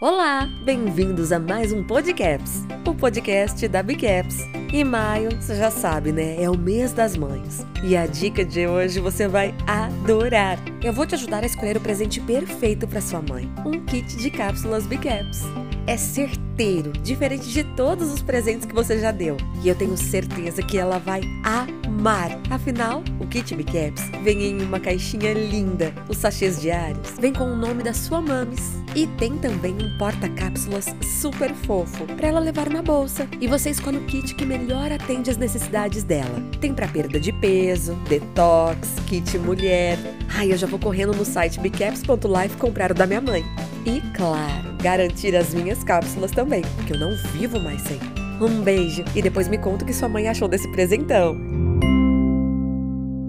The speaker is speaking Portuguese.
Olá, bem-vindos a mais um Podcaps, o podcast da Bicaps. E maio, você já sabe, né? É o mês das mães. E a dica de hoje você vai adorar. Eu vou te ajudar a escolher o presente perfeito para sua mãe: um kit de cápsulas Bicaps. É certeiro, diferente de todos os presentes que você já deu. E eu tenho certeza que ela vai amar. Afinal, o kit Bicaps vem em uma caixinha linda. Os sachês diários vem com o nome da sua mames. E tem também um porta-cápsulas super fofo para ela levar na bolsa. E você escolhe o kit que melhor atende às necessidades dela. Tem para perda de peso, detox, kit mulher. Ai, eu já vou correndo no site bicaps.life comprar o da minha mãe. E claro, garantir as minhas cápsulas também, porque eu não vivo mais sem. Um beijo e depois me conta o que sua mãe achou desse presentão.